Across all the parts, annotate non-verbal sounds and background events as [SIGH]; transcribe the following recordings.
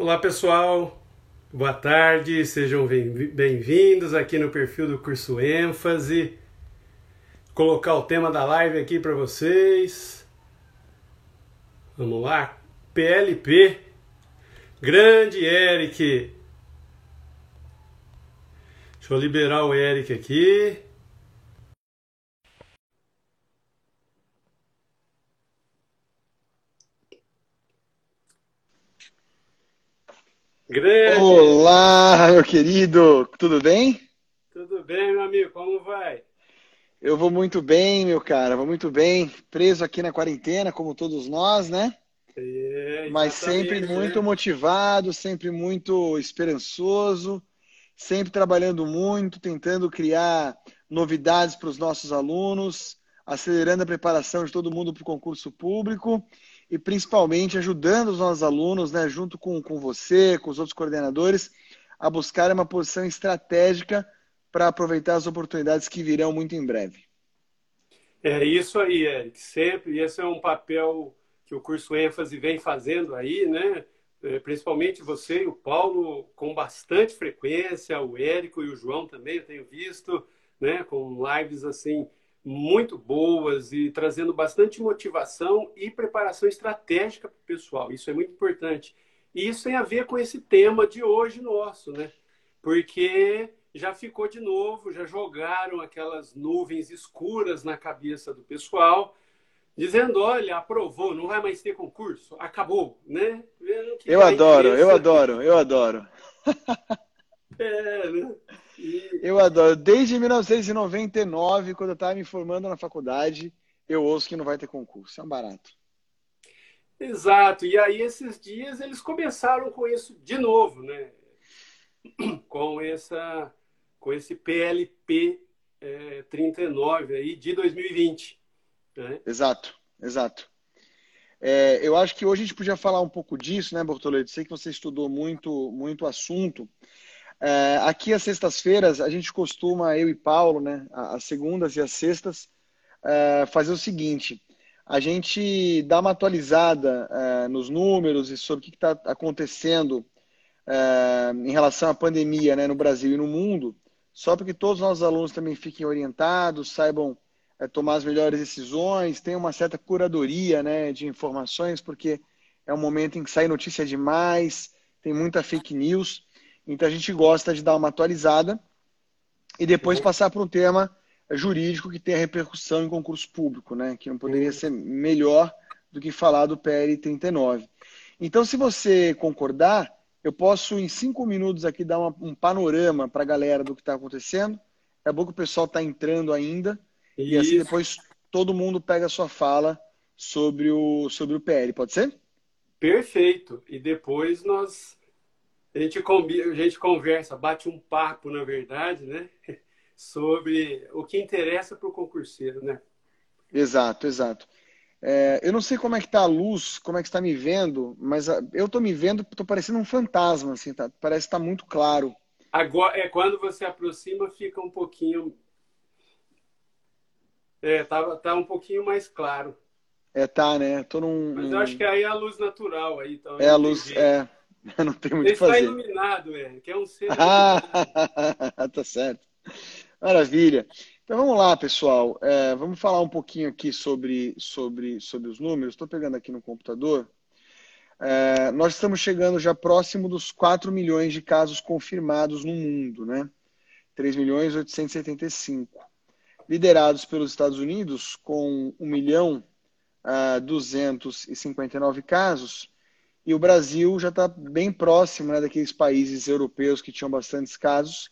Olá pessoal, boa tarde, sejam bem-vindos aqui no perfil do curso ênfase. Vou colocar o tema da live aqui para vocês. Vamos lá, PLP, grande Eric. Deixa eu liberar o Eric aqui. Grande. Olá, meu querido, tudo bem? Tudo bem, meu amigo, como vai? Eu vou muito bem, meu cara, vou muito bem. Preso aqui na quarentena, como todos nós, né? É, Mas sempre muito motivado, sempre muito esperançoso, sempre trabalhando muito, tentando criar novidades para os nossos alunos, acelerando a preparação de todo mundo para o concurso público e principalmente ajudando os nossos alunos, né, junto com, com você, com os outros coordenadores, a buscar uma posição estratégica para aproveitar as oportunidades que virão muito em breve. É isso aí, Eric. Sempre, e esse é um papel que o curso ênfase vem fazendo aí, né? É, principalmente você e o Paulo com bastante frequência, o Érico e o João também, eu tenho visto, né? Com lives assim muito boas e trazendo bastante motivação e preparação estratégica para o pessoal. Isso é muito importante. E isso tem a ver com esse tema de hoje nosso, né? Porque já ficou de novo, já jogaram aquelas nuvens escuras na cabeça do pessoal, dizendo: olha, aprovou, não vai mais ter concurso, acabou, né? eu adoro, eu adoro, eu [LAUGHS] adoro. É, né? Eu adoro. Desde 1999, quando eu estava me formando na faculdade, eu ouço que não vai ter concurso. É um barato. Exato. E aí, esses dias, eles começaram com isso de novo, né? [CLEARS THROAT] Com, essa, com esse PLP é, 39 aí de 2020. Né? Exato, exato. É, eu acho que hoje a gente podia falar um pouco disso, né, Bortoleto? Sei que você estudou muito, muito assunto. É, aqui às sextas-feiras a gente costuma, eu e Paulo, né, às segundas e às sextas, é, fazer o seguinte: a gente dá uma atualizada é, nos números e sobre o que está acontecendo é, em relação à pandemia né, no Brasil e no mundo, só para que todos os nossos alunos também fiquem orientados, saibam é, tomar as melhores decisões, tenham uma certa curadoria né, de informações, porque é um momento em que sai notícia demais, tem muita fake news. Então a gente gosta de dar uma atualizada e depois uhum. passar para um tema jurídico que tem a repercussão em concurso público, né? Que não poderia uhum. ser melhor do que falar do PL 39. Então, se você concordar, eu posso em cinco minutos aqui dar uma, um panorama para a galera do que está acontecendo. É bom que o pessoal está entrando ainda Isso. e assim depois todo mundo pega a sua fala sobre o sobre o PL. Pode ser? Perfeito. E depois nós a gente, a gente conversa, bate um papo, na verdade, né? [LAUGHS] Sobre o que interessa para o concurseiro, né? Exato, exato. É, eu não sei como é que tá a luz, como é que está me vendo, mas eu estou me vendo, estou parecendo um fantasma, assim, tá? Parece que está muito claro. Agora, é quando você aproxima, fica um pouquinho. É, tá, tá um pouquinho mais claro. É, tá, né? Tô num. Mas eu acho que aí é a luz natural aí, então. É a luz, é. [LAUGHS] Não tem muito o que fazer. Ele está iluminado, é, que é um ser. Ah, [LAUGHS] tá certo. Maravilha. Então vamos lá, pessoal. É, vamos falar um pouquinho aqui sobre, sobre, sobre os números. Estou pegando aqui no computador. É, nós estamos chegando já próximo dos 4 milhões de casos confirmados no mundo, né? 3 milhões 875. Liderados pelos Estados Unidos, com 1 milhão uh, 259 casos, e o Brasil já está bem próximo né, daqueles países europeus que tinham bastantes casos,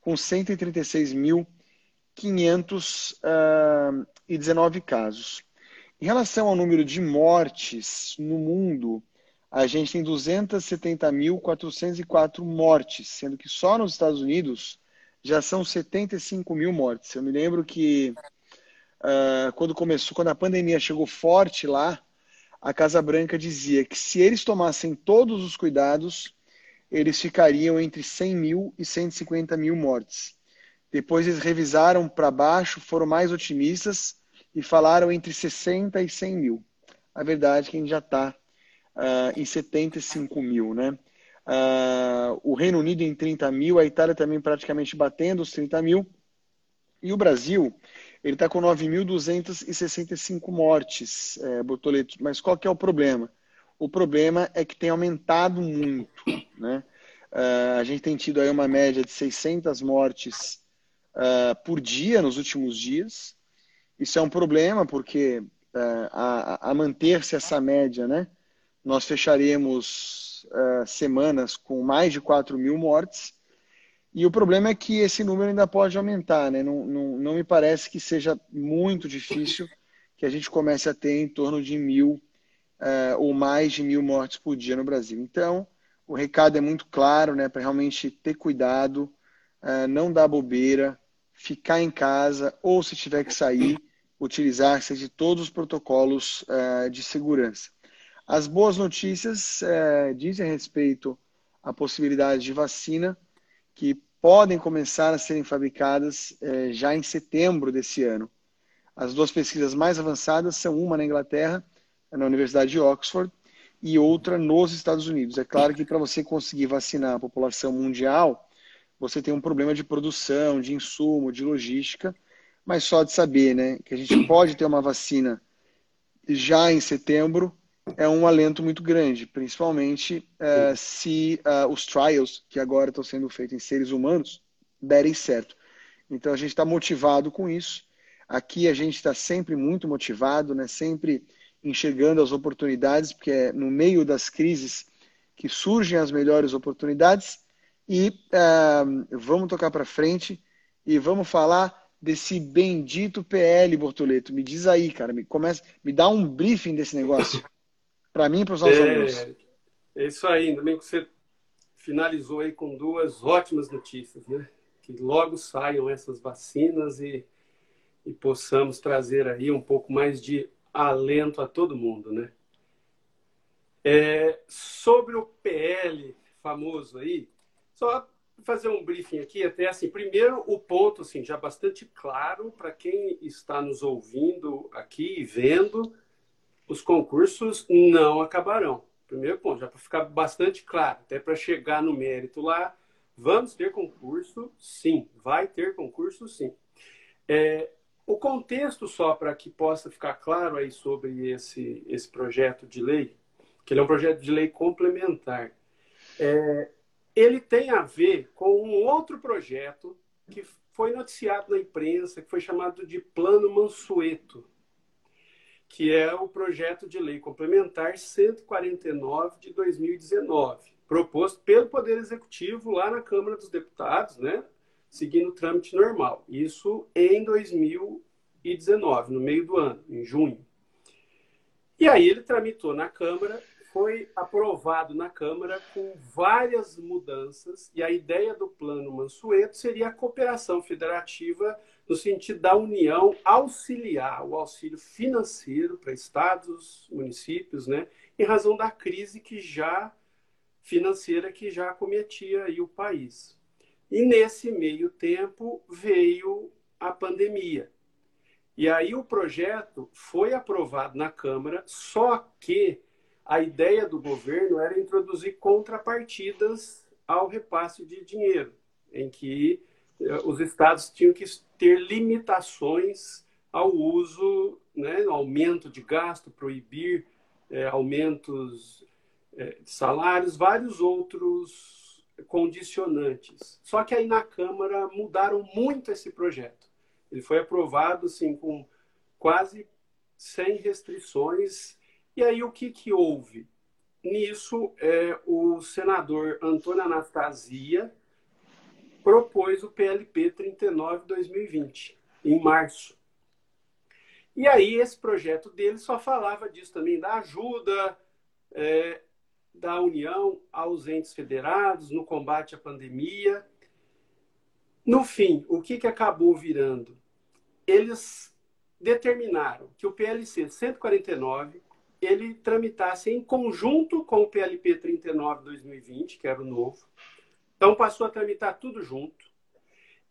com 136.519 uh, casos. Em relação ao número de mortes no mundo, a gente tem 270.404 mortes, sendo que só nos Estados Unidos já são 75 mil mortes. Eu me lembro que uh, quando começou, quando a pandemia chegou forte lá, a Casa Branca dizia que se eles tomassem todos os cuidados, eles ficariam entre 100 mil e 150 mil mortes. Depois eles revisaram para baixo, foram mais otimistas e falaram entre 60 e 100 mil. A verdade é que a gente já está uh, em 75 mil, né? Uh, o Reino Unido em 30 mil, a Itália também praticamente batendo os 30 mil. E o Brasil, ele está com 9.265 mortes, é. Mas qual que é o problema? O problema é que tem aumentado muito. Né? Uh, a gente tem tido aí uma média de 600 mortes uh, por dia nos últimos dias. Isso é um problema porque uh, a, a manter-se essa média, né? nós fecharemos semanas com mais de 4 mil mortes e o problema é que esse número ainda pode aumentar, né? Não, não, não me parece que seja muito difícil que a gente comece a ter em torno de mil uh, ou mais de mil mortes por dia no Brasil. Então, o recado é muito claro, né? Para realmente ter cuidado, uh, não dar bobeira, ficar em casa ou se tiver que sair, utilizar-se de todos os protocolos uh, de segurança. As boas notícias dizem respeito à possibilidade de vacina que podem começar a serem fabricadas eh, já em setembro desse ano. As duas pesquisas mais avançadas são uma na Inglaterra, na Universidade de Oxford, e outra nos Estados Unidos. É claro que para você conseguir vacinar a população mundial, você tem um problema de produção, de insumo, de logística, mas só de saber né, que a gente pode ter uma vacina já em setembro é um alento muito grande, principalmente uh, se uh, os trials que agora estão sendo feitos em seres humanos derem certo. Então a gente está motivado com isso. Aqui a gente está sempre muito motivado, né? sempre enxergando as oportunidades, porque é no meio das crises que surgem as melhores oportunidades. E uh, vamos tocar para frente e vamos falar desse bendito PL, Bortoleto. Me diz aí, cara, me começa, me dá um briefing desse negócio [LAUGHS] para mim e para os nossos é, alunos. É isso aí, ainda bem que você finalizou aí com duas ótimas notícias, né? Que logo saiam essas vacinas e, e possamos trazer aí um pouco mais de alento a todo mundo, né? É, sobre o PL famoso aí, só fazer um briefing aqui, até assim, primeiro o ponto, assim, já bastante claro para quem está nos ouvindo aqui e vendo, os concursos não acabarão. Primeiro ponto, já para ficar bastante claro, até para chegar no mérito lá, vamos ter concurso, sim, vai ter concurso, sim. É, o contexto, só para que possa ficar claro aí sobre esse, esse projeto de lei, que ele é um projeto de lei complementar, é, ele tem a ver com um outro projeto que foi noticiado na imprensa, que foi chamado de Plano Mansueto que é o projeto de lei complementar 149 de 2019, proposto pelo Poder Executivo lá na Câmara dos Deputados, né, seguindo o trâmite normal. Isso em 2019, no meio do ano, em junho. E aí ele tramitou na Câmara, foi aprovado na Câmara com várias mudanças, e a ideia do Plano Mansueto seria a cooperação federativa no sentido da União auxiliar o auxílio financeiro para estados, municípios, né, em razão da crise que já financeira que já acometia aí o país. E nesse meio tempo veio a pandemia. E aí o projeto foi aprovado na Câmara, só que a ideia do governo era introduzir contrapartidas ao repasse de dinheiro, em que os estados tinham que ter limitações ao uso, né, aumento de gasto, proibir é, aumentos é, de salários, vários outros condicionantes. Só que aí na Câmara mudaram muito esse projeto. Ele foi aprovado assim com quase sem restrições. E aí o que, que houve? Nisso, é, o senador Antônio Anastasia, propôs o PLP 39-2020, em março. E aí esse projeto dele só falava disso também, da ajuda é, da União aos entes federados no combate à pandemia. No fim, o que, que acabou virando? Eles determinaram que o PLC 149 ele tramitasse em conjunto com o PLP 39-2020, que era o novo, então passou a tramitar tudo junto.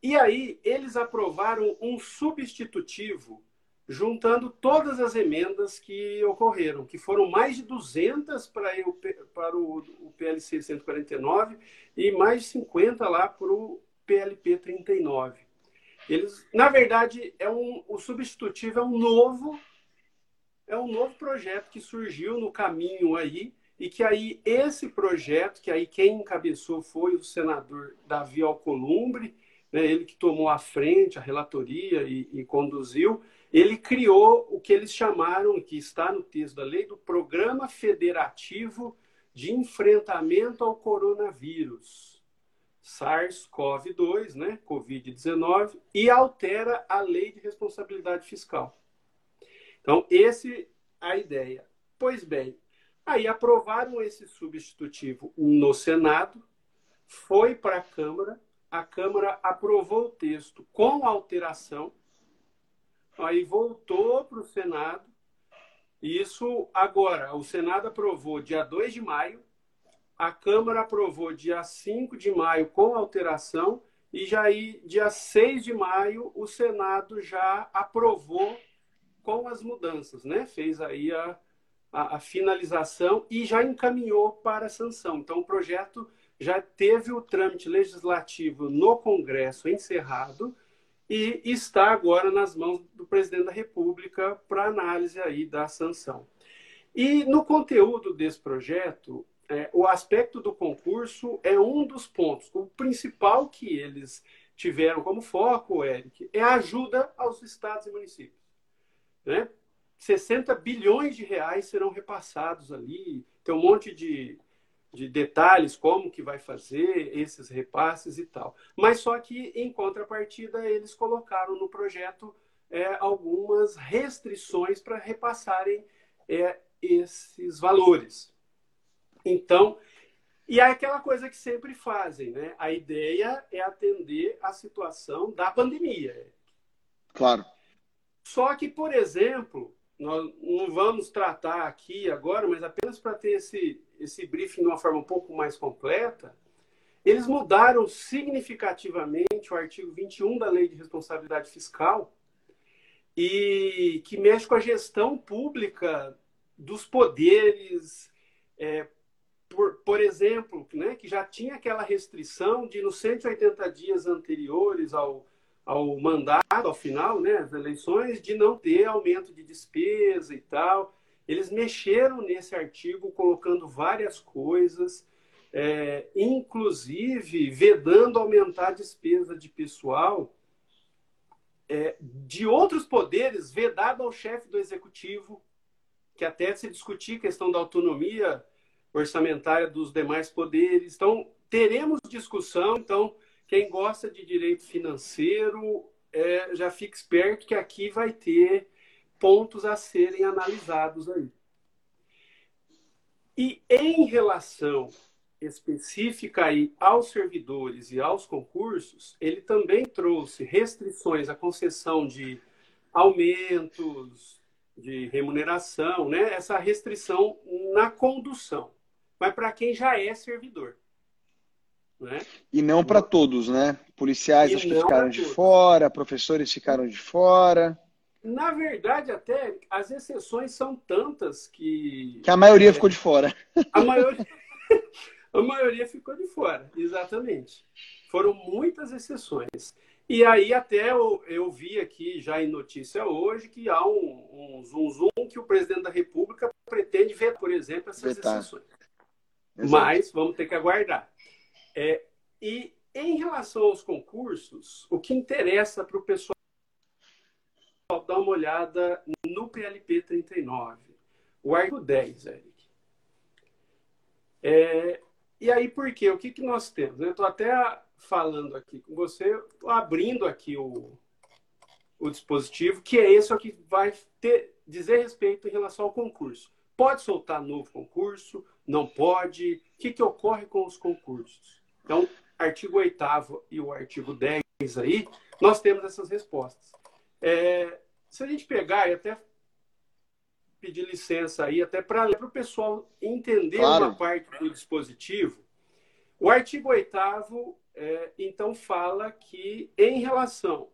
E aí eles aprovaram um substitutivo juntando todas as emendas que ocorreram, que foram mais de 200 para, o, para o, o PLC 149 e mais de 50 lá para o PLP 39. Eles, na verdade, é um, o substitutivo é um novo é um novo projeto que surgiu no caminho aí e que aí esse projeto, que aí quem encabeçou foi o senador Davi Alcolumbre, né, ele que tomou a frente, a relatoria e, e conduziu, ele criou o que eles chamaram, que está no texto da lei, do Programa Federativo de Enfrentamento ao Coronavírus, SARS-CoV-2, né, Covid-19, e altera a Lei de Responsabilidade Fiscal. Então, esse a ideia. Pois bem, aí aprovaram esse substitutivo no Senado, foi para a Câmara, a Câmara aprovou o texto com alteração, aí voltou para o Senado. Isso agora, o Senado aprovou dia 2 de maio, a Câmara aprovou dia 5 de maio com alteração, e já aí, dia 6 de maio, o Senado já aprovou com as mudanças, né? Fez aí a, a, a, finalização e já encaminhou para a sanção. Então, o projeto já teve o trâmite legislativo no Congresso encerrado e está agora nas mãos do presidente da República para análise aí da sanção. E no conteúdo desse projeto, é, o aspecto do concurso é um dos pontos. O principal que eles tiveram como foco, Eric, é a ajuda aos estados e municípios. Né? 60 bilhões de reais serão repassados ali. Tem um monte de, de detalhes, como que vai fazer esses repasses e tal. Mas só que, em contrapartida, eles colocaram no projeto é, algumas restrições para repassarem é, esses valores. Então, e é aquela coisa que sempre fazem, né? A ideia é atender a situação da pandemia. Claro. Só que, por exemplo, nós não vamos tratar aqui agora, mas apenas para ter esse, esse briefing de uma forma um pouco mais completa, eles mudaram significativamente o artigo 21 da Lei de Responsabilidade Fiscal, e que mexe com a gestão pública dos poderes, é, por, por exemplo, né, que já tinha aquela restrição de nos 180 dias anteriores ao, ao mandato, ao final, né, as eleições, de não ter aumento de despesa e tal. Eles mexeram nesse artigo colocando várias coisas, é, inclusive vedando aumentar a despesa de pessoal é, de outros poderes, vedado ao chefe do executivo, que até se discutir a questão da autonomia orçamentária dos demais poderes. Então, teremos discussão, então, quem gosta de direito financeiro é, já fica esperto que aqui vai ter pontos a serem analisados aí. E em relação específica aí aos servidores e aos concursos, ele também trouxe restrições à concessão de aumentos, de remuneração, né? essa restrição na condução. Mas para quem já é servidor. Né? E não para todos, né? Policiais acho que ficaram de fora, professores ficaram de fora. Na verdade, até as exceções são tantas que. Que a maioria é, ficou de fora. [LAUGHS] A maioria, [LAUGHS] a maioria ficou de fora, exatamente. Foram muitas exceções. E aí até eu, eu vi aqui já em notícia hoje que há um, um zoom zoom que o presidente da República pretende ver, por exemplo, essas Vetar. exceções. Exato. Mas vamos ter que aguardar. É, e em relação aos concursos, o que interessa para o pessoal dar uma olhada no PLP 39, o artigo 10, Eric. É, e aí, por quê? O que, que nós temos? Estou até falando aqui com você, abrindo aqui o, o dispositivo, que é esse que vai ter, dizer respeito em relação ao concurso. Pode soltar novo concurso? Não pode? O que, que ocorre com os concursos? Então, artigo 8 e o artigo 10 aí, nós temos essas respostas. É, se a gente pegar e até pedir licença aí, até para o pessoal entender claro. uma parte do dispositivo, o artigo 8 é, então fala que em relação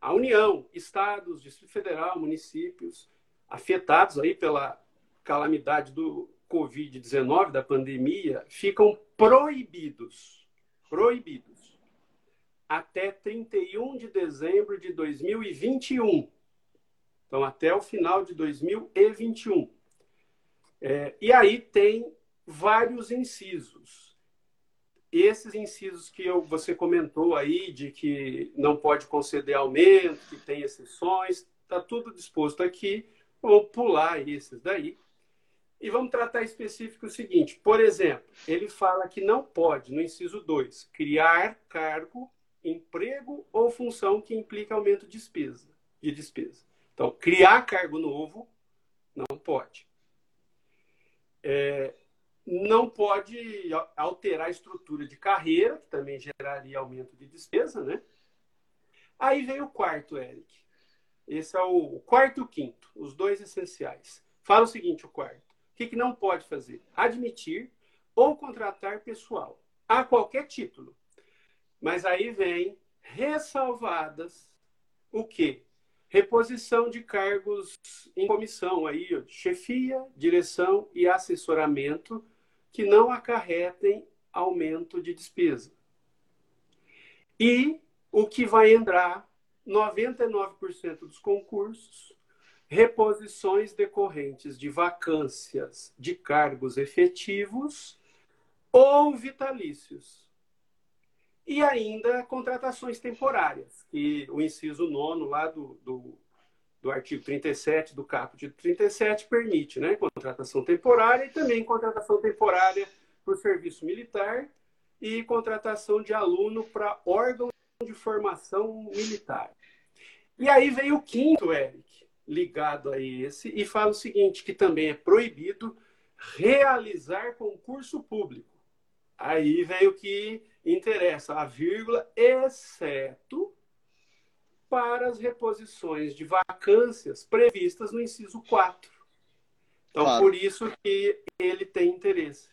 a União, estados, Distrito Federal, municípios afetados aí pela calamidade do Covid-19, da pandemia, ficam proibidos, proibidos, até 31 de dezembro de 2021. Então, até o final de 2021. É, e aí tem vários incisos. Esses incisos que eu, você comentou aí, de que não pode conceder aumento, que tem exceções, está tudo disposto aqui. Vou pular esses daí. E vamos tratar específico o seguinte: por exemplo, ele fala que não pode, no inciso 2, criar cargo, emprego ou função que implica aumento de despesa, de despesa. Então, criar cargo novo não pode. É, não pode alterar a estrutura de carreira, que também geraria aumento de despesa, né? Aí vem o quarto, Eric. Esse é o quarto e o quinto, os dois essenciais. Fala o seguinte, o quarto. O que, que não pode fazer? Admitir ou contratar pessoal, a qualquer título. Mas aí vem ressalvadas o quê? Reposição de cargos em comissão, aí, chefia, direção e assessoramento, que não acarretem aumento de despesa. E o que vai entrar 99% dos concursos, reposições decorrentes de vacâncias de cargos efetivos ou vitalícios. E ainda contratações temporárias, que o inciso nono lá do, do, do artigo 37 do caput 37 permite, né? Contratação temporária e também contratação temporária para o serviço militar e contratação de aluno para órgão de formação militar. E aí veio o quinto, Eric, ligado a esse, e fala o seguinte, que também é proibido realizar concurso público. Aí veio o que interessa a vírgula, exceto para as reposições de vacâncias previstas no inciso 4. Então, claro. por isso que ele tem interesse.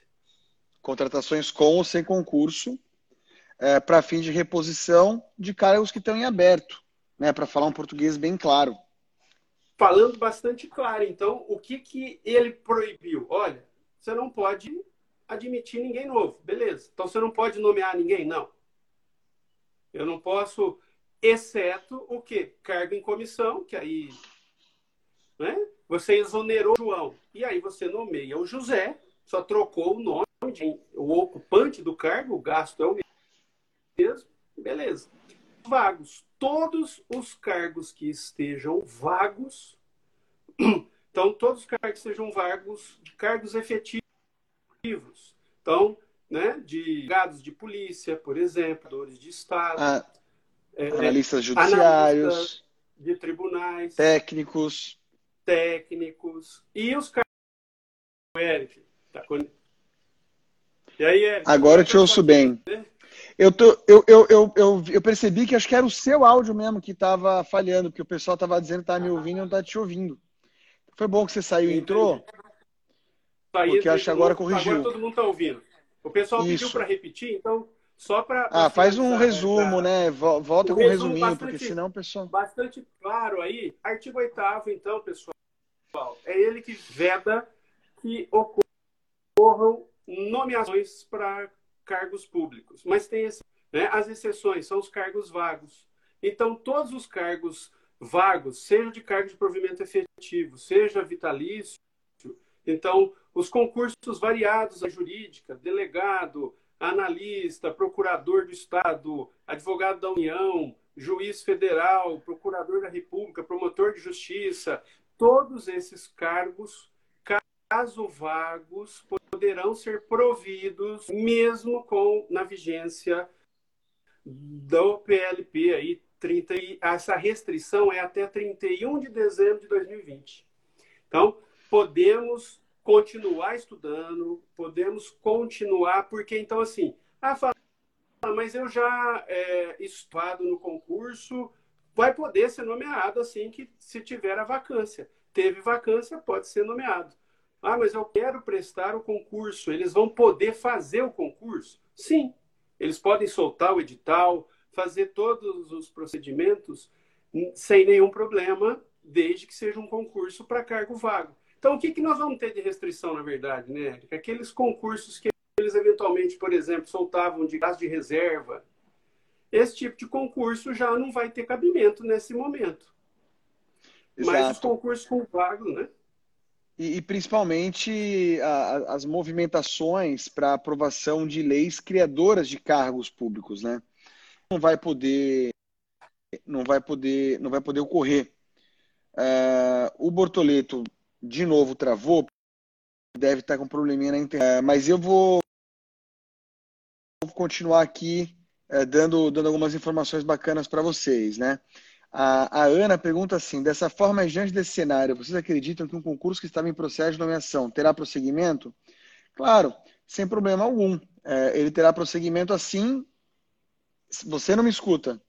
Contratações com ou sem concurso é, para fim de reposição de cargos que estão em aberto, né, para falar um português bem claro. Falando bastante claro, então, o que, que ele proibiu? Olha, você não pode admitir ninguém novo. Beleza. Então você não pode nomear ninguém? Não. Eu não posso, exceto o quê? Cargo em comissão, que aí né? você exonerou João. E aí você nomeia o José, só trocou o nome, o ocupante do cargo, o gasto é o mesmo. Beleza. Vagos. Todos os cargos que estejam vagos, [CLEARS THROAT] então todos os cargos que sejam vagos, de cargos efetivos, então, né, de gados de polícia, por exemplo, dores de Estado, ah, é, analistas judiciários, analistas de tribunais, técnicos, técnicos e os cargos. Eric, tá. E aí, Eric? Agora eu te ouço bem. Eu, tô, eu, eu, eu, eu, eu, percebi que acho que era o seu áudio mesmo que estava falhando, porque o pessoal estava dizendo que estava me ouvindo e não está te ouvindo. Foi bom que você saiu e entrou? Porque acho que agora corrigiu. Agora todo mundo está ouvindo. O pessoal Isso. pediu para repetir, então só para. Ah, faz um resumo, pra... né? Volta um com um resuminho, bastante, porque senão o pessoal. Bastante claro aí. Artigo 8, então, pessoal, é ele que veda que ocorram nomeações para cargos públicos. Mas tem esse, né? as exceções, são os cargos vagos. Então, todos os cargos vagos, seja de cargo de provimento efetivo, seja vitalício, então, os concursos variados, a jurídica, delegado, analista, procurador do Estado, advogado da União, juiz federal, procurador da República, promotor de justiça, todos esses cargos, caso vagos, poderão ser providos mesmo com na vigência do PLP aí 30 essa restrição é até 31 de dezembro de 2020. Então, podemos continuar estudando, podemos continuar, porque então assim, ah, fala, mas eu já é, estudado no concurso, vai poder ser nomeado assim que se tiver a vacância. Teve vacância, pode ser nomeado. Ah, mas eu quero prestar o concurso. Eles vão poder fazer o concurso? Sim. Eles podem soltar o edital, fazer todos os procedimentos sem nenhum problema, desde que seja um concurso para cargo vago. Então, o que, que nós vamos ter de restrição, na verdade, né, Érica? Aqueles concursos que eles eventualmente, por exemplo, soltavam de gás de reserva, esse tipo de concurso já não vai ter cabimento nesse momento. Exato. Mas os concursos com vago, né? E, e principalmente a, as movimentações para aprovação de leis criadoras de cargos públicos, né? Não vai poder, não vai poder, não vai poder ocorrer. Uh, o Bortoleto de novo travou, deve estar com um probleminha na internet. Uh, mas eu vou continuar aqui uh, dando, dando algumas informações bacanas para vocês, né? A, a, Ana pergunta assim: dessa forma, diante desse cenário, vocês acreditam que um concurso que estava em processo de nomeação terá prosseguimento? Claro, sem problema algum. É, ele terá prosseguimento assim. Você não me escuta.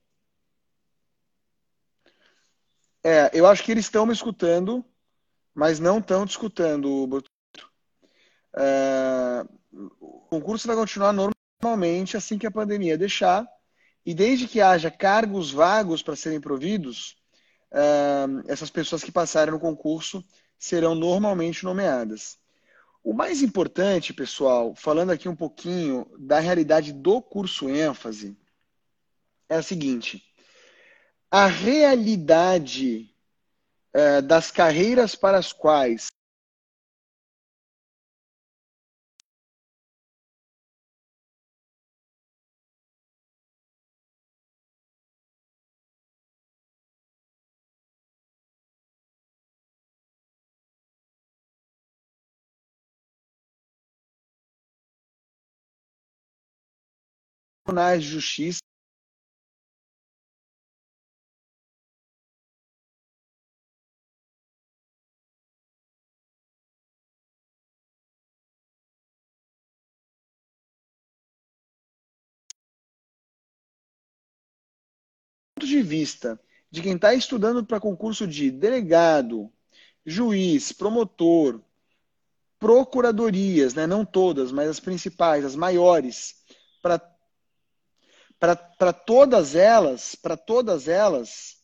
É, eu acho que eles estão me escutando, mas não estão te escutando, é, o concurso vai continuar normalmente assim que a pandemia deixar. E desde que haja cargos vagos para serem providos, uh, essas pessoas que passarem no concurso serão normalmente nomeadas. O mais importante, pessoal, falando aqui um pouquinho da realidade do curso ênfase, é a seguinte: a realidade uh, das carreiras para as quais justiça de vista de quem está estudando para concurso de delegado, juiz, promotor, procuradorias, né? não todas, mas as principais, as maiores, para para todas elas, para todas elas,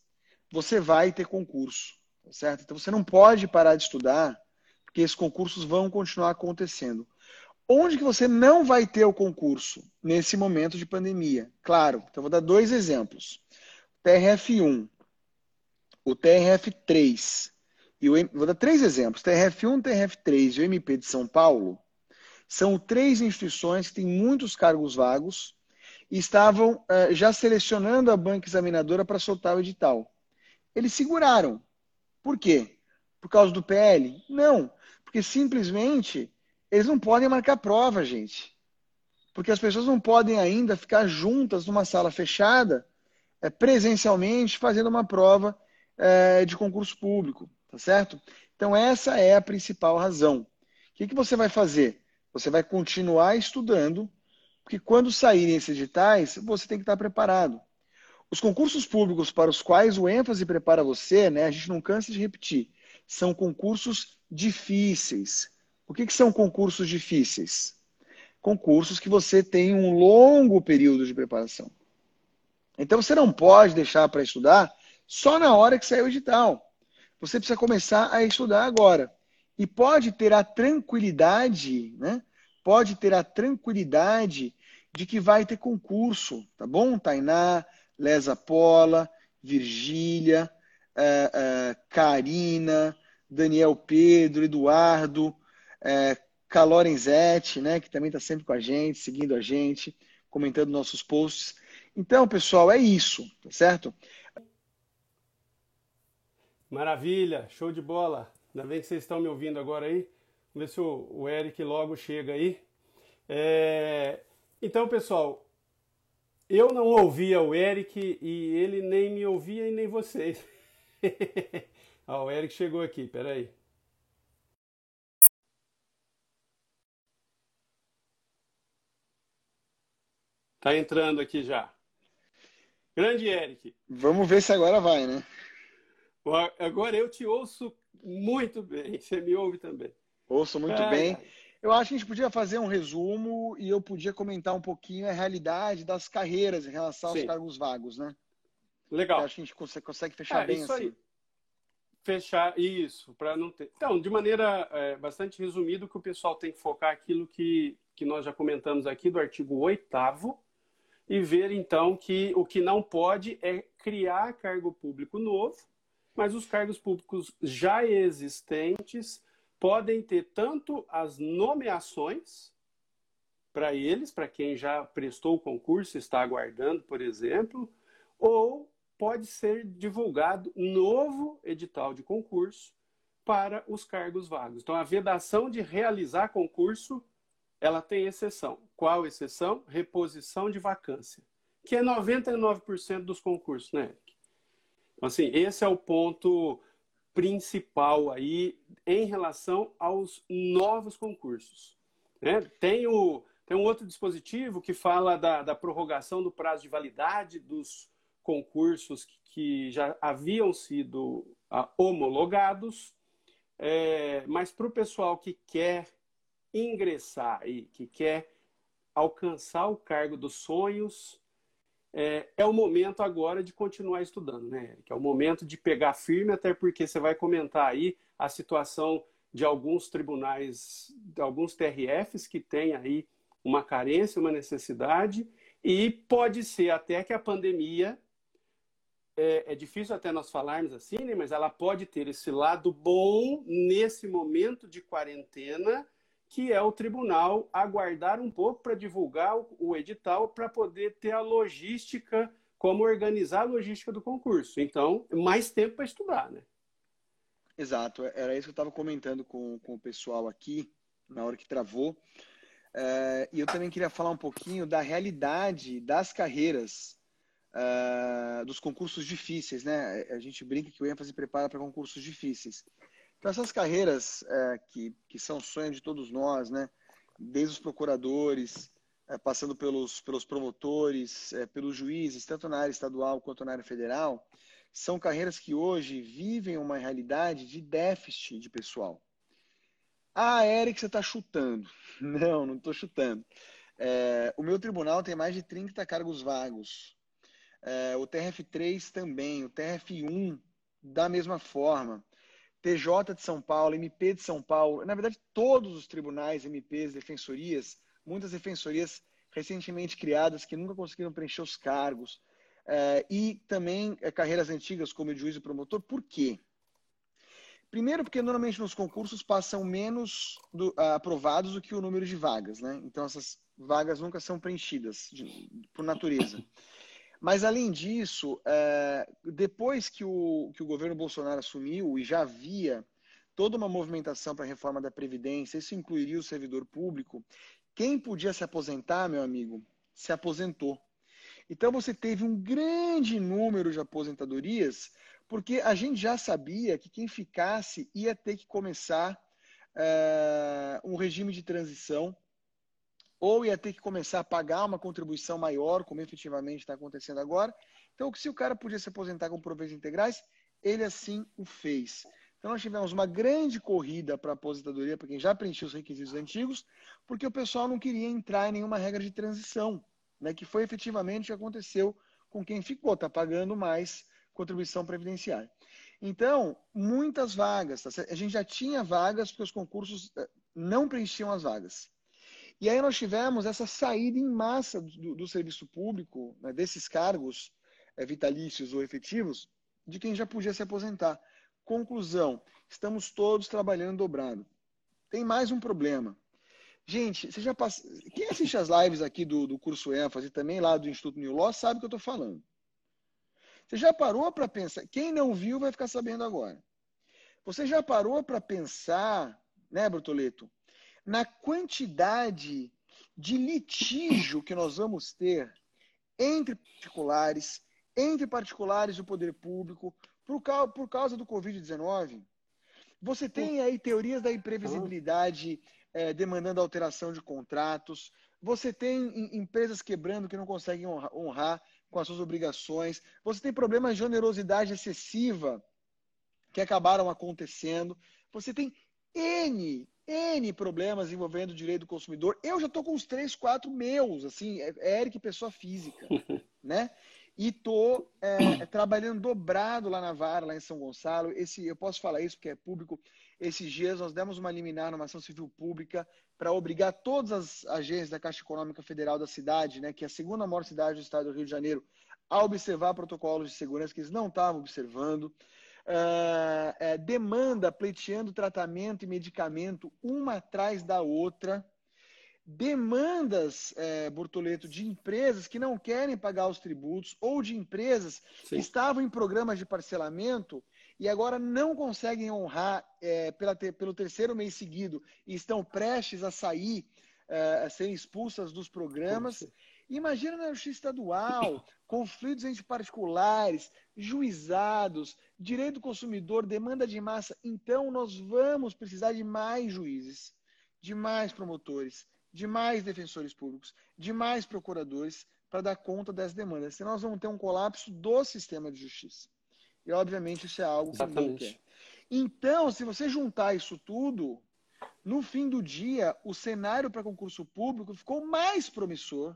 você vai ter concurso, tá certo? Então você não pode parar de estudar, porque esses concursos vão continuar acontecendo. Onde que você não vai ter o concurso nesse momento de pandemia? Claro, então vou dar dois exemplos. TRF1, o TRF3 e o vou dar três exemplos. TRF1, TRF3 e o MP de São Paulo são três instituições que têm muitos cargos vagos e estavam uh, já selecionando a banca examinadora para soltar o edital. Eles seguraram. Por quê? Por causa do PL? Não, porque simplesmente eles não podem marcar prova, gente. Porque as pessoas não podem ainda ficar juntas numa sala fechada, é, presencialmente, fazendo uma prova é, de concurso público, tá certo? Então, essa é a principal razão. O que, que você vai fazer? Você vai continuar estudando porque quando saírem esses editais, você tem que estar preparado. Os concursos públicos para os quais o ênfase prepara você, né, a gente não cansa de repetir, são concursos difíceis. O que, que são concursos difíceis? Concursos que você tem um longo período de preparação. Então você não pode deixar para estudar só na hora que sair o edital. Você precisa começar a estudar agora. E pode ter a tranquilidade, né? Pode ter a tranquilidade de que vai ter concurso, tá bom? Tainá, Lesa Pola, Virgília, uh, uh, Karina, Daniel Pedro, Eduardo, uh, Calorenzete, né, que também está sempre com a gente, seguindo a gente, comentando nossos posts. Então, pessoal, é isso, tá certo? Maravilha, show de bola. Ainda bem que vocês estão me ouvindo agora aí. Vamos ver se o, o Eric logo chega aí. É, então, pessoal, eu não ouvia o Eric e ele nem me ouvia e nem vocês. [LAUGHS] ah, o Eric chegou aqui, peraí. Tá entrando aqui já. Grande Eric. Vamos ver se agora vai, né? Agora eu te ouço muito bem. Você me ouve também. Ouço muito é, bem. Eu acho que a gente podia fazer um resumo e eu podia comentar um pouquinho a realidade das carreiras em relação aos Sim. cargos vagos, né? Legal. acho que a gente consegue, consegue fechar é, bem isso assim. Aí. Fechar isso, para não ter. Então, de maneira é, bastante resumida, o que o pessoal tem que focar aquilo que, que nós já comentamos aqui do artigo 8 e ver então que o que não pode é criar cargo público novo, mas os cargos públicos já existentes podem ter tanto as nomeações para eles, para quem já prestou o concurso está aguardando, por exemplo, ou pode ser divulgado novo edital de concurso para os cargos vagos. Então, a vedação de realizar concurso, ela tem exceção. Qual exceção? Reposição de vacância, que é 99% dos concursos, né, Eric? Então, assim, esse é o ponto principal aí em relação aos novos concursos. Né? Tem, o, tem um outro dispositivo que fala da, da prorrogação do prazo de validade dos concursos que, que já haviam sido ah, homologados, é, mas para o pessoal que quer ingressar e que quer alcançar o cargo dos sonhos, é, é, o momento agora de continuar estudando, né, Eric? É o momento de pegar firme, até porque você vai comentar aí a situação de alguns tribunais, de alguns TRFs que têm aí uma carência, uma necessidade, e pode ser até que a pandemia, é, é difícil até nós falarmos assim, né, mas ela pode ter esse lado bom nesse momento de quarentena, que é o tribunal aguardar um pouco para divulgar o edital para poder ter a logística, como organizar a logística do concurso. Então, mais tempo para estudar, né? Exato, era isso que eu estava comentando com, com o pessoal aqui, na hora que travou. É, e eu também queria falar um pouquinho da realidade das carreiras uh, dos concursos difíceis, né? A gente brinca que o ênfase prepara para concursos difíceis. Então, essas carreiras é, que, que são sonho de todos nós, né? desde os procuradores, é, passando pelos, pelos promotores, é, pelos juízes, tanto na área estadual quanto na área federal, são carreiras que hoje vivem uma realidade de déficit de pessoal. Ah, Eric, você está chutando. [LAUGHS] Não, não estou chutando. É, o meu tribunal tem mais de 30 cargos vagos. É, o TRF3 também, o TRF1 da mesma forma. TJ de São Paulo, MP de São Paulo, na verdade, todos os tribunais, MPs, defensorias, muitas defensorias recentemente criadas que nunca conseguiram preencher os cargos, é, e também é, carreiras antigas, como juiz e promotor. Por quê? Primeiro, porque normalmente nos concursos passam menos do, uh, aprovados do que o número de vagas, né? Então essas vagas nunca são preenchidas de, por natureza. Mas, além disso, é, depois que o, que o governo Bolsonaro assumiu e já havia toda uma movimentação para a reforma da Previdência, isso incluiria o servidor público, quem podia se aposentar, meu amigo, se aposentou. Então, você teve um grande número de aposentadorias, porque a gente já sabia que quem ficasse ia ter que começar é, um regime de transição ou ia ter que começar a pagar uma contribuição maior, como efetivamente está acontecendo agora. Então, se o cara podia se aposentar com proventos integrais, ele assim o fez. Então, nós tivemos uma grande corrida para a aposentadoria, para quem já preencheu os requisitos antigos, porque o pessoal não queria entrar em nenhuma regra de transição, né, que foi efetivamente o que aconteceu com quem ficou, está pagando mais contribuição previdenciária. Então, muitas vagas. Tá? A gente já tinha vagas porque os concursos eh, não preenchiam as vagas. E aí nós tivemos essa saída em massa do, do serviço público, né, desses cargos é, vitalícios ou efetivos, de quem já podia se aposentar. Conclusão: estamos todos trabalhando dobrado. Tem mais um problema. Gente, você já passa... quem assiste as lives aqui do, do curso ênfase também lá do Instituto New Law sabe o que eu estou falando. Você já parou para pensar? Quem não viu vai ficar sabendo agora. Você já parou para pensar, né, Bertoleto, na quantidade de litígio que nós vamos ter entre particulares, entre particulares e o poder público, por, causa, por causa do Covid-19. Você tem aí teorias da imprevisibilidade é, demandando alteração de contratos. Você tem empresas quebrando que não conseguem honrar, honrar com as suas obrigações. Você tem problemas de onerosidade excessiva que acabaram acontecendo. Você tem N N problemas envolvendo o direito do consumidor. Eu já estou com uns três, quatro meus, assim, é, é Eric, pessoa física, [LAUGHS] né? E tô é, trabalhando dobrado lá na Vara, lá em São Gonçalo. Esse, eu posso falar isso porque é público. Esses dias nós demos uma liminar numa ação civil pública para obrigar todas as agências da Caixa Econômica Federal da cidade, né, que é a segunda maior cidade do estado do Rio de Janeiro, a observar protocolos de segurança que eles não estavam observando. Uh, é, demanda pleiteando tratamento e medicamento uma atrás da outra demandas, é, Bortoleto, de empresas que não querem pagar os tributos ou de empresas Sim. que estavam em programas de parcelamento e agora não conseguem honrar é, pela pelo terceiro mês seguido e estão prestes a sair, é, a serem expulsas dos programas. Imagina na justiça estadual, conflitos entre particulares, juizados, direito do consumidor, demanda de massa. Então, nós vamos precisar de mais juízes, de mais promotores, de mais defensores públicos, de mais procuradores para dar conta das demandas. Senão nós vamos ter um colapso do sistema de justiça. E, obviamente, isso é algo que ninguém quer. Então, se você juntar isso tudo, no fim do dia, o cenário para concurso público ficou mais promissor,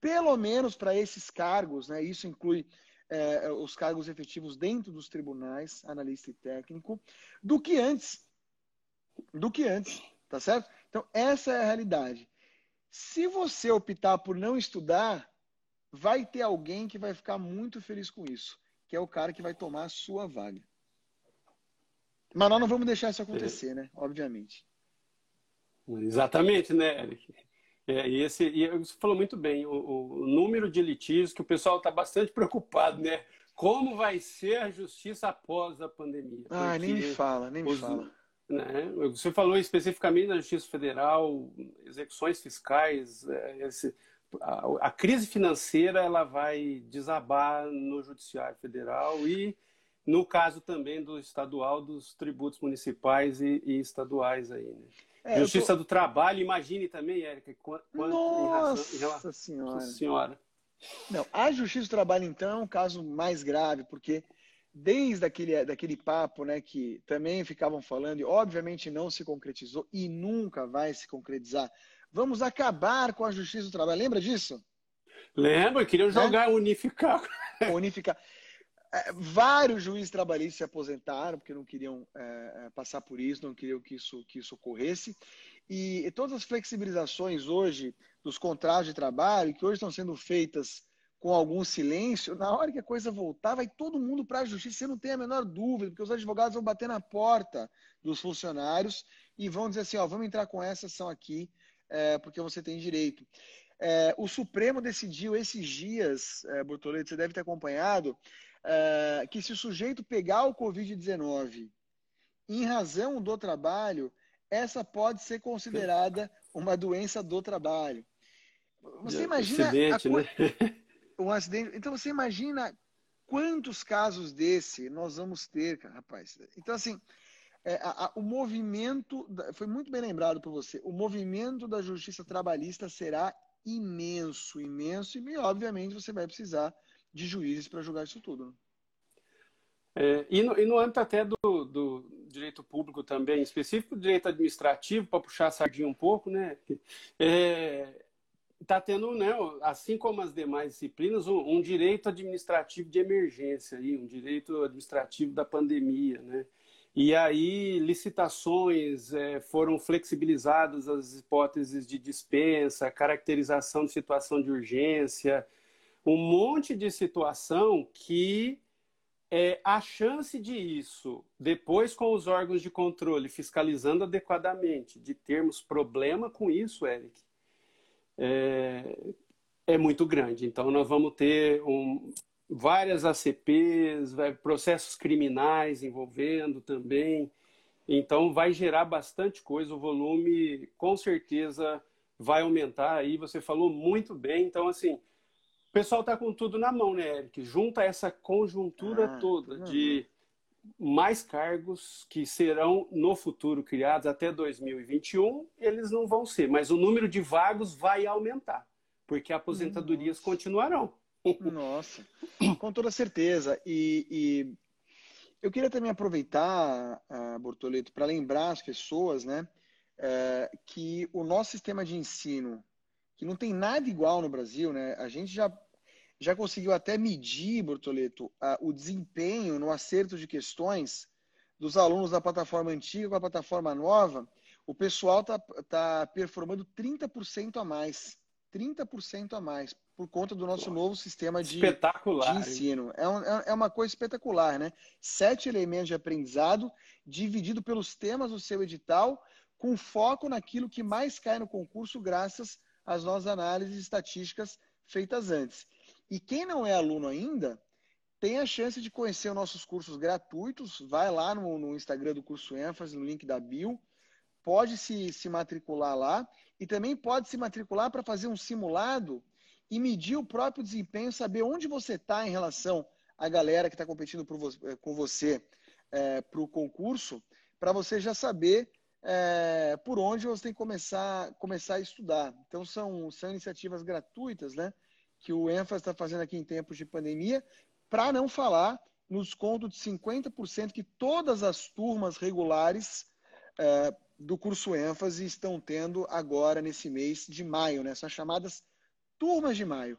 pelo menos para esses cargos, né? isso inclui é, os cargos efetivos dentro dos tribunais, analista e técnico, do que antes. Do que antes. Tá certo? Então, essa é a realidade. Se você optar por não estudar, vai ter alguém que vai ficar muito feliz com isso, que é o cara que vai tomar a sua vaga. Mas nós não vamos deixar isso acontecer, é. né? Obviamente. Exatamente, né, Eric? É, e esse, e você falou muito bem, o, o número de litígios que o pessoal está bastante [LAUGHS] preocupado, né? Como vai ser a justiça após a pandemia? Ah, nem me fala, nem me os, fala. Né? Você falou especificamente da Justiça Federal, execuções fiscais, é, esse, a, a, crise financeira ela vai desabar no Judiciário Federal e no caso também do estadual, dos tributos municipais e, e estaduais aí, né? É, Justiça tô... do Trabalho, imagine também, Érica, quanto Nossa em em senhora. senhora. Não, a Justiça do Trabalho, então, é um caso mais grave, porque desde aquele, daquele papo né, que também ficavam falando, e obviamente não se concretizou e nunca vai se concretizar. Vamos acabar com a justiça do trabalho. Lembra disso? Lembro, queriam jogar, é? unificar. Unificar. É, vários juízes trabalhistas se aposentaram porque não queriam é, é, passar por isso, não queriam que isso, que isso ocorresse. E, e todas as flexibilizações hoje dos contratos de trabalho, que hoje estão sendo feitas com algum silêncio, na hora que a coisa voltar, vai todo mundo para a justiça, você não tem a menor dúvida, porque os advogados vão bater na porta dos funcionários e vão dizer assim, ó, vamos entrar com essa ação aqui, é, porque você tem direito. É, o Supremo decidiu esses dias, é, Bortoleto, você deve ter acompanhado, é, que se o sujeito pegar o Covid-19 em razão do trabalho, essa pode ser considerada uma doença do trabalho. Você imagina Acidente, né? [LAUGHS] um acidente. Então você imagina quantos casos desse nós vamos ter, rapaz. Então, assim, é, a, a, o movimento, foi muito bem lembrado por você, o movimento da justiça trabalhista será imenso, imenso, e obviamente você vai precisar de juízes para julgar isso tudo. Né? É, e, no, e no âmbito até do, do, direito público também, específico do direito administrativo, para puxar a sardinha um pouco, né? É, está tendo, né, assim como as demais disciplinas, um, um, direito administrativo de emergência, aí, um direito administrativo da pandemia. Né? E aí, licitações é, foram flexibilizadas as hipóteses de dispensa, caracterização de situação de urgência, um monte de situação que é, a chance de isso, depois com os órgãos de controle fiscalizando adequadamente, de termos problema com isso, Eric, é, é muito grande. Então, nós vamos ter um, várias ACPs, processos criminais envolvendo também. Então, vai gerar bastante coisa. O volume, com certeza, vai aumentar. Aí você falou muito bem. Então, assim, o pessoal está com tudo na mão, né, Eric? Junta essa conjuntura ah, toda de mais cargos que serão no futuro criados até 2021, eles não vão ser, mas o número de vagos vai aumentar, porque aposentadorias Nossa. continuarão. [LAUGHS] Nossa, com toda certeza. E, e eu queria também aproveitar, uh, Bortoleto, para lembrar as pessoas, né, uh, que o nosso sistema de ensino, que não tem nada igual no Brasil, né, a gente já já conseguiu até medir, Bortoleto, o desempenho no acerto de questões dos alunos da plataforma antiga com a plataforma nova, o pessoal está tá performando 30% a mais. 30% a mais, por conta do nosso Pô, novo sistema de, de ensino. É, um, é, é uma coisa espetacular, né? Sete elementos de aprendizado, dividido pelos temas do seu edital, com foco naquilo que mais cai no concurso, graças às nossas análises estatísticas feitas antes. E quem não é aluno ainda, tem a chance de conhecer os nossos cursos gratuitos. Vai lá no, no Instagram do curso ênfase, no link da bio. Pode se, se matricular lá e também pode se matricular para fazer um simulado e medir o próprio desempenho, saber onde você está em relação à galera que está competindo vo com você é, para o concurso, para você já saber é, por onde você tem que começar, começar a estudar. Então, são, são iniciativas gratuitas, né? Que o ênfase está fazendo aqui em tempos de pandemia, para não falar no desconto de 50% que todas as turmas regulares é, do curso ênfase estão tendo agora nesse mês de maio, né? São chamadas turmas de maio.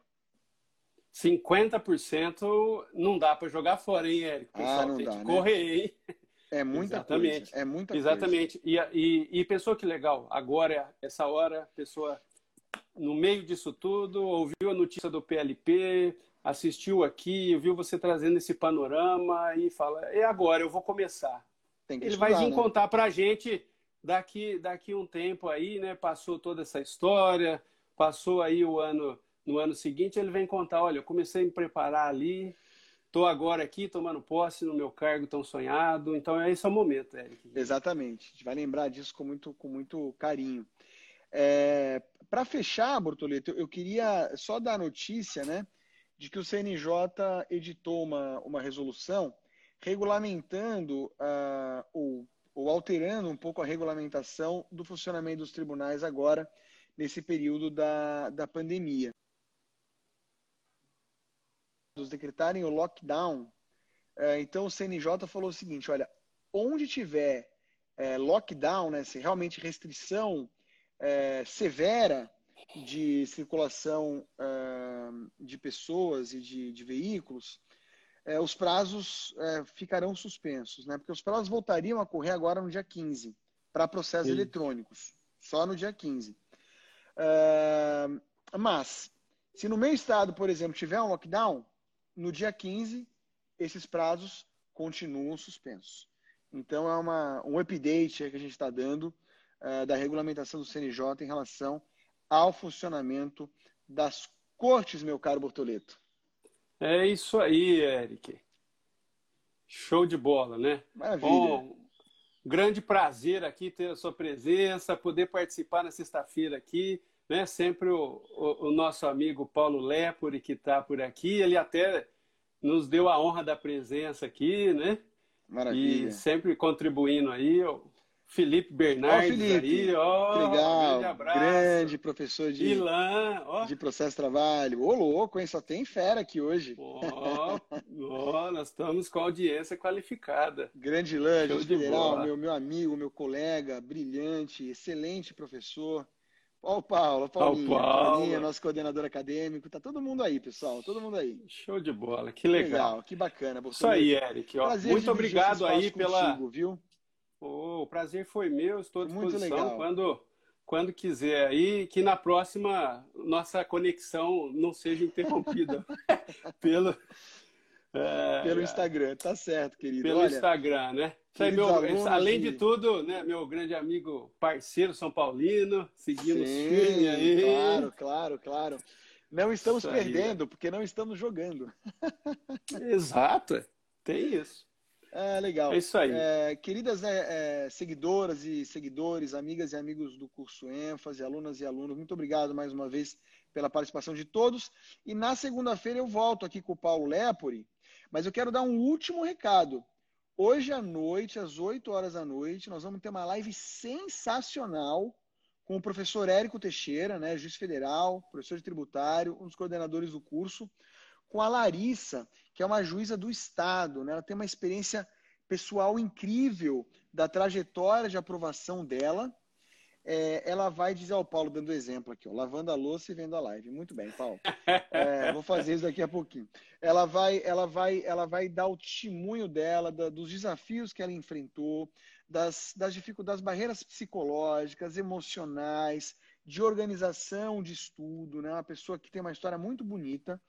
50% não dá para jogar fora, hein, Érico? O pessoal ah, não tem dá, que né? correr, hein? É muita Exatamente. coisa. É muita Exatamente. Coisa. E, e, e pensou que legal, agora, essa hora, a pessoa, no meio disso tudo, ouviu a notícia do PLP, assistiu aqui, viu você trazendo esse panorama e fala, é agora, eu vou começar. Ele estudar, vai vir né? contar para a gente daqui, daqui um tempo aí, né? Passou toda essa história, passou aí o ano, no ano seguinte, ele vem contar, olha, eu comecei a me preparar ali, estou agora aqui tomando posse no meu cargo tão sonhado. Então, esse é o momento, Eric. Exatamente. A gente vai lembrar disso com muito, com muito carinho. É, Para fechar, Bortoleto, eu queria só dar notícia né, de que o CNJ editou uma, uma resolução regulamentando uh, ou, ou alterando um pouco a regulamentação do funcionamento dos tribunais agora, nesse período da, da pandemia decretarem o lockdown, é, então o CNJ falou o seguinte: olha, onde tiver é, lockdown, né, se realmente restrição é, severa de circulação de pessoas e de, de veículos, os prazos ficarão suspensos, né? Porque os prazos voltariam a correr agora no dia 15 para processos Sim. eletrônicos, só no dia 15. mas, se no meu estado, por exemplo, tiver um lockdown, no dia 15, esses prazos continuam suspensos. Então, é uma, um update que a gente está dando uh, da regulamentação do CNJ em relação ao funcionamento das cortes, meu caro Bortoleto. É isso aí, Eric. Show de bola, né? Maravilha. Bom, grande prazer aqui ter a sua presença, poder participar na sexta-feira aqui né? Sempre o, o, o nosso amigo Paulo Lepore, que está por aqui, ele até nos deu a honra da presença aqui, né? Maravilha. E sempre contribuindo aí. O Felipe Bernardes ó, Felipe. aí, ó. Legal. Grande abraço. Grande professor de, Ilan, ó. de processo de trabalho. Ô, louco, hein? Só tem fera aqui hoje. Ó, ó nós estamos com audiência qualificada. Grande Ilan, federal, meu, meu amigo, meu colega, brilhante, excelente professor. Ó o Paulo, Paulinho, Paulo. Paulinho, nosso coordenador acadêmico, tá todo mundo aí, pessoal, todo mundo aí. Show de bola, que legal. legal que bacana. Isso aí, Eric. Ó, muito obrigado aí pela. Contigo, viu? Oh, o prazer foi meu, estou à disposição muito legal. quando quando quiser aí, que na próxima nossa conexão não seja interrompida [LAUGHS] pelo é, pelo Instagram, tá certo, querido. Pelo Olha, Instagram, né? É meu, além de... tudo, né, meu grande amigo, parceiro São Paulino, seguindo Sim, firme aí. Claro, claro, claro. Não estamos isso perdendo, aí. porque não estamos jogando. [LAUGHS] Exato, tem isso. É, legal. É isso aí. É, queridas né, é, seguidoras e seguidores, amigas e amigos do curso ênfase, alunas e alunos, muito obrigado mais uma vez pela participação de todos. E na segunda-feira eu volto aqui com o Paulo Lepori, mas eu quero dar um último recado. Hoje à noite, às 8 horas da noite, nós vamos ter uma live sensacional com o professor Érico Teixeira, né, juiz federal, professor de tributário, um dos coordenadores do curso, com a Larissa, que é uma juíza do Estado. Né? Ela tem uma experiência pessoal incrível da trajetória de aprovação dela. É, ela vai dizer ao Paulo, dando exemplo aqui, ó, lavando a louça e vendo a live. Muito bem, Paulo. É, vou fazer isso daqui a pouquinho. Ela vai, ela vai, ela vai dar o testemunho dela, da, dos desafios que ela enfrentou, das, das dificuldades, das barreiras psicológicas, emocionais, de organização de estudo, né? Uma pessoa que tem uma história muito bonita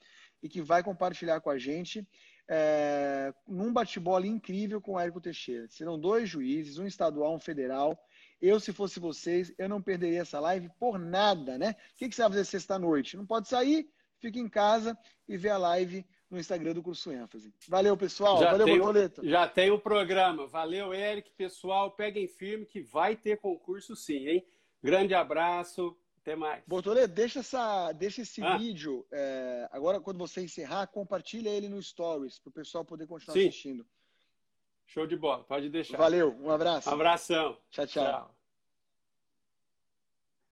e que vai compartilhar com a gente é, num bate-bola incrível com o Érico Teixeira. Serão dois juízes, um estadual, um federal. Eu, se fosse vocês, eu não perderia essa live por nada, né? O que, que você vai fazer sexta-noite? Não pode sair, fica em casa e vê a live no Instagram do Curso ênfase. Valeu, pessoal. Já Valeu, tem, Bortoleto. Já tem o programa. Valeu, Eric. Pessoal, peguem firme que vai ter concurso sim, hein? Grande abraço. Até mais. Bortoleto, deixa, essa, deixa esse ah. vídeo. É, agora, quando você encerrar, compartilha ele no Stories para o pessoal poder continuar Sim. assistindo. Show de bola, pode deixar. Valeu, um abraço. Abração. tchau. tchau. tchau.